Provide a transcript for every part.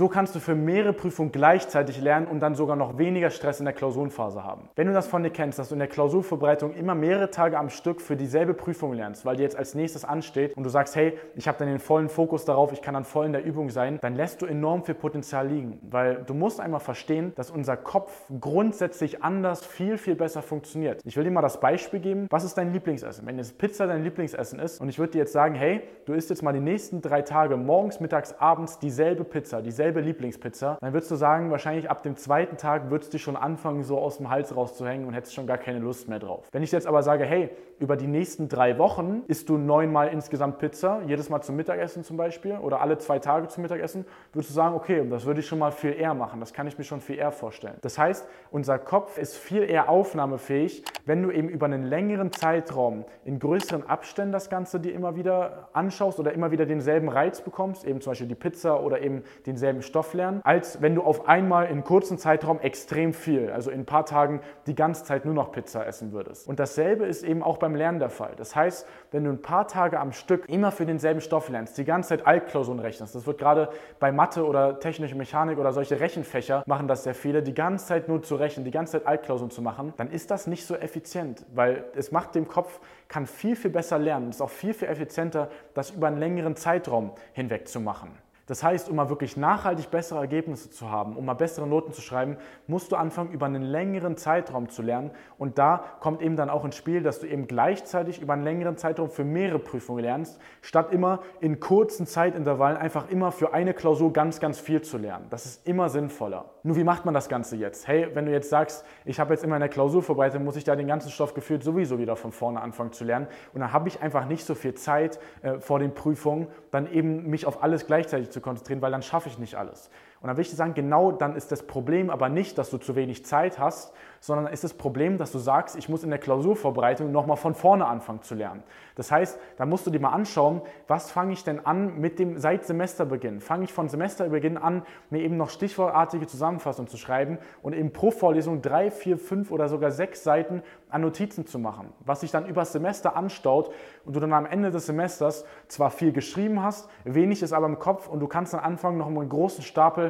So kannst du für mehrere Prüfungen gleichzeitig lernen und dann sogar noch weniger Stress in der Klausurenphase haben. Wenn du das von dir kennst, dass du in der Klausurvorbereitung immer mehrere Tage am Stück für dieselbe Prüfung lernst, weil die jetzt als nächstes ansteht und du sagst, hey, ich habe dann den vollen Fokus darauf, ich kann dann voll in der Übung sein, dann lässt du enorm viel Potenzial liegen, weil du musst einmal verstehen, dass unser Kopf grundsätzlich anders viel, viel besser funktioniert. Ich will dir mal das Beispiel geben, was ist dein Lieblingsessen? Wenn jetzt Pizza dein Lieblingsessen ist und ich würde dir jetzt sagen, hey, du isst jetzt mal die nächsten drei Tage morgens, mittags, abends dieselbe Pizza, dieselbe dieselbe Lieblingspizza, dann würdest du sagen, wahrscheinlich ab dem zweiten Tag würdest du schon anfangen, so aus dem Hals rauszuhängen und hättest schon gar keine Lust mehr drauf. Wenn ich jetzt aber sage, hey, über die nächsten drei Wochen isst du neunmal insgesamt Pizza, jedes Mal zum Mittagessen zum Beispiel oder alle zwei Tage zum Mittagessen, würdest du sagen, okay, das würde ich schon mal viel eher machen. Das kann ich mir schon viel eher vorstellen. Das heißt, unser Kopf ist viel eher aufnahmefähig, wenn du eben über einen längeren Zeitraum in größeren Abständen das Ganze dir immer wieder anschaust oder immer wieder denselben Reiz bekommst, eben zum Beispiel die Pizza oder eben denselben denselben Stoff lernen, als wenn du auf einmal in kurzen Zeitraum extrem viel, also in ein paar Tagen die ganze Zeit nur noch Pizza essen würdest. Und dasselbe ist eben auch beim Lernen der Fall. Das heißt, wenn du ein paar Tage am Stück immer für denselben Stoff lernst, die ganze Zeit Altklausuren rechnest, das wird gerade bei Mathe oder technische Mechanik oder solche Rechenfächer machen das sehr viele, die ganze Zeit nur zu rechnen, die ganze Zeit Altklausuren zu machen, dann ist das nicht so effizient, weil es macht dem Kopf, kann viel, viel besser lernen. Ist auch viel, viel effizienter, das über einen längeren Zeitraum hinweg zu machen. Das heißt, um mal wirklich nachhaltig bessere Ergebnisse zu haben, um mal bessere Noten zu schreiben, musst du anfangen, über einen längeren Zeitraum zu lernen. Und da kommt eben dann auch ins Spiel, dass du eben gleichzeitig über einen längeren Zeitraum für mehrere Prüfungen lernst, statt immer in kurzen Zeitintervallen einfach immer für eine Klausur ganz, ganz viel zu lernen. Das ist immer sinnvoller. Nur wie macht man das Ganze jetzt? Hey, wenn du jetzt sagst, ich habe jetzt immer in der Klausur vorbereitet, muss ich da den ganzen Stoff gefühlt sowieso wieder von vorne anfangen zu lernen. Und dann habe ich einfach nicht so viel Zeit äh, vor den Prüfungen, dann eben mich auf alles gleichzeitig zu konzentrieren, weil dann schaffe ich nicht alles. Und dann will ich dir sagen, genau dann ist das Problem aber nicht, dass du zu wenig Zeit hast, sondern ist das Problem, dass du sagst, ich muss in der Klausurvorbereitung nochmal von vorne anfangen zu lernen. Das heißt, da musst du dir mal anschauen, was fange ich denn an mit dem seit Semesterbeginn? Fange ich von Semesterbeginn an, mir eben noch stichwortartige Zusammenfassungen zu schreiben und eben pro Vorlesung drei, vier, fünf oder sogar sechs Seiten an Notizen zu machen, was sich dann übers Semester anstaut und du dann am Ende des Semesters zwar viel geschrieben hast, wenig ist aber im Kopf und du kannst dann anfangen, noch einen großen Stapel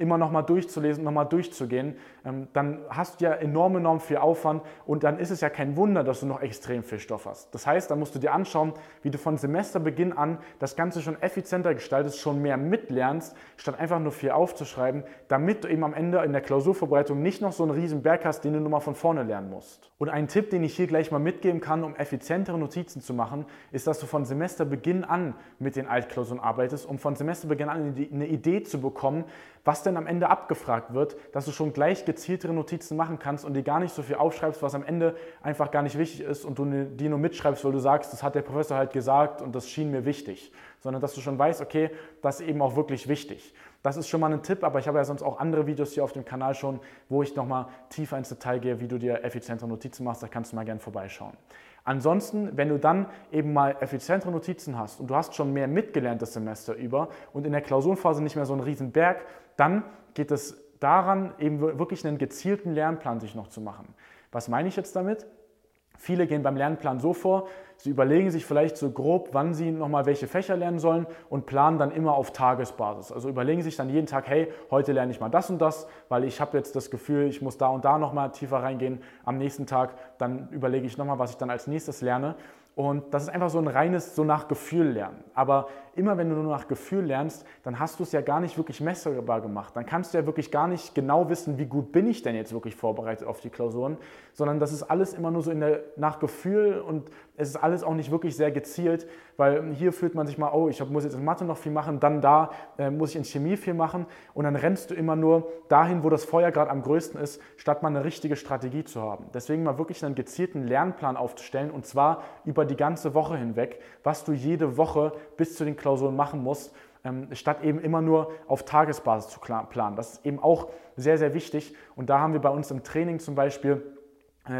immer noch mal durchzulesen, noch mal durchzugehen, ähm, dann hast du ja enorm, enorm viel Aufwand und dann ist es ja kein Wunder, dass du noch extrem viel Stoff hast. Das heißt, da musst du dir anschauen, wie du von Semesterbeginn an das Ganze schon effizienter gestaltest, schon mehr mitlernst, statt einfach nur viel aufzuschreiben, damit du eben am Ende in der Klausurvorbereitung nicht noch so einen riesen Berg hast, den du nur mal von vorne lernen musst. Und ein Tipp, den ich hier gleich mal mitgeben kann, um effizientere Notizen zu machen, ist, dass du von Semesterbeginn an mit den Altklausuren arbeitest, um von Semesterbeginn an eine Idee zu bekommen, was denn am Ende abgefragt wird, dass du schon gleich gezieltere Notizen machen kannst und dir gar nicht so viel aufschreibst, was am Ende einfach gar nicht wichtig ist und du ne, die nur mitschreibst, weil du sagst, das hat der Professor halt gesagt und das schien mir wichtig, sondern dass du schon weißt, okay, das ist eben auch wirklich wichtig. Das ist schon mal ein Tipp, aber ich habe ja sonst auch andere Videos hier auf dem Kanal schon, wo ich nochmal tiefer ins Detail gehe, wie du dir effizientere Notizen machst, da kannst du mal gerne vorbeischauen. Ansonsten, wenn du dann eben mal effizientere Notizen hast und du hast schon mehr mitgelernt das Semester über und in der Klausurenphase nicht mehr so einen riesen Berg, dann geht es daran, eben wirklich einen gezielten Lernplan sich noch zu machen. Was meine ich jetzt damit? Viele gehen beim Lernplan so vor, sie überlegen sich vielleicht so grob, wann sie nochmal welche Fächer lernen sollen und planen dann immer auf Tagesbasis. Also überlegen sich dann jeden Tag, hey, heute lerne ich mal das und das, weil ich habe jetzt das Gefühl, ich muss da und da nochmal tiefer reingehen. Am nächsten Tag, dann überlege ich nochmal, was ich dann als nächstes lerne. Und das ist einfach so ein reines, so nach Gefühl lernen. Aber immer wenn du nur nach Gefühl lernst, dann hast du es ja gar nicht wirklich messbar gemacht. Dann kannst du ja wirklich gar nicht genau wissen, wie gut bin ich denn jetzt wirklich vorbereitet auf die Klausuren, sondern das ist alles immer nur so in der, nach Gefühl und es ist alles auch nicht wirklich sehr gezielt, weil hier fühlt man sich mal, oh, ich muss jetzt in Mathe noch viel machen, dann da äh, muss ich in Chemie viel machen und dann rennst du immer nur dahin, wo das Feuer gerade am größten ist, statt mal eine richtige Strategie zu haben. Deswegen mal wirklich einen gezielten Lernplan aufzustellen und zwar über die ganze Woche hinweg, was du jede Woche bis zu den Klausuren machen musst, ähm, statt eben immer nur auf Tagesbasis zu planen. Das ist eben auch sehr, sehr wichtig und da haben wir bei uns im Training zum Beispiel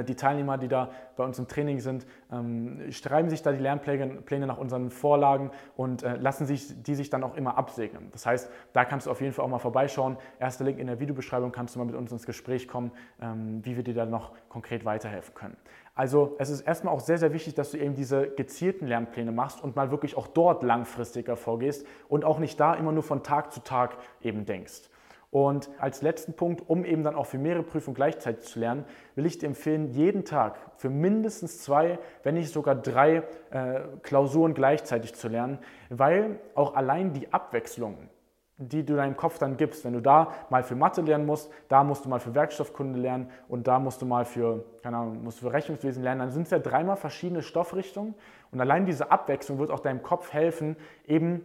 die Teilnehmer, die da bei uns im Training sind, ähm, schreiben sich da die Lernpläne nach unseren Vorlagen und äh, lassen sich die sich dann auch immer absegnen. Das heißt, da kannst du auf jeden Fall auch mal vorbeischauen. Erster Link in der Videobeschreibung kannst du mal mit uns ins Gespräch kommen, ähm, wie wir dir da noch konkret weiterhelfen können. Also es ist erstmal auch sehr, sehr wichtig, dass du eben diese gezielten Lernpläne machst und mal wirklich auch dort langfristiger vorgehst und auch nicht da immer nur von Tag zu Tag eben denkst. Und als letzten Punkt, um eben dann auch für mehrere Prüfungen gleichzeitig zu lernen, will ich dir empfehlen, jeden Tag für mindestens zwei, wenn nicht sogar drei äh, Klausuren gleichzeitig zu lernen, weil auch allein die Abwechslung, die du deinem Kopf dann gibst, wenn du da mal für Mathe lernen musst, da musst du mal für Werkstoffkunde lernen und da musst du mal für, keine Ahnung, musst du für Rechnungswesen lernen, dann sind es ja dreimal verschiedene Stoffrichtungen. Und allein diese Abwechslung wird auch deinem Kopf helfen, eben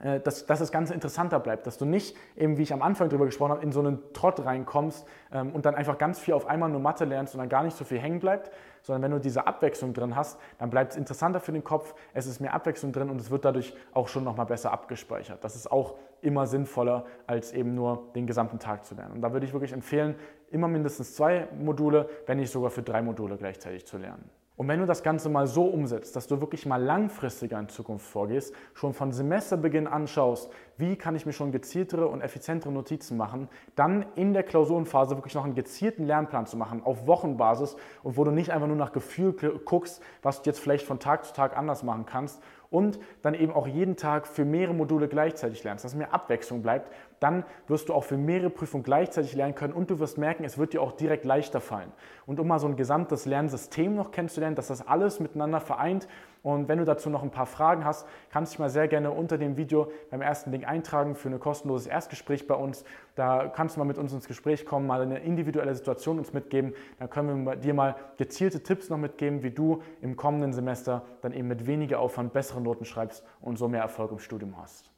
dass, dass das Ganze interessanter bleibt, dass du nicht, eben wie ich am Anfang darüber gesprochen habe, in so einen Trott reinkommst ähm, und dann einfach ganz viel auf einmal nur Mathe lernst und dann gar nicht so viel hängen bleibt, sondern wenn du diese Abwechslung drin hast, dann bleibt es interessanter für den Kopf, es ist mehr Abwechslung drin und es wird dadurch auch schon nochmal besser abgespeichert. Das ist auch immer sinnvoller, als eben nur den gesamten Tag zu lernen. Und da würde ich wirklich empfehlen, immer mindestens zwei Module, wenn nicht sogar für drei Module gleichzeitig zu lernen. Und wenn du das Ganze mal so umsetzt, dass du wirklich mal langfristiger in Zukunft vorgehst, schon von Semesterbeginn anschaust, wie kann ich mir schon gezieltere und effizientere Notizen machen, dann in der Klausurenphase wirklich noch einen gezielten Lernplan zu machen, auf Wochenbasis und wo du nicht einfach nur nach Gefühl guckst, was du jetzt vielleicht von Tag zu Tag anders machen kannst und dann eben auch jeden Tag für mehrere Module gleichzeitig lernst, dass mehr Abwechslung bleibt, dann wirst du auch für mehrere Prüfungen gleichzeitig lernen können und du wirst merken, es wird dir auch direkt leichter fallen. Und um mal so ein gesamtes Lernsystem noch kennenzulernen, dass das alles miteinander vereint, und wenn du dazu noch ein paar Fragen hast, kannst du dich mal sehr gerne unter dem Video beim ersten Link eintragen für ein kostenloses Erstgespräch bei uns. Da kannst du mal mit uns ins Gespräch kommen, mal eine individuelle Situation uns mitgeben. Dann können wir dir mal gezielte Tipps noch mitgeben, wie du im kommenden Semester dann eben mit weniger Aufwand bessere Noten schreibst und so mehr Erfolg im Studium hast.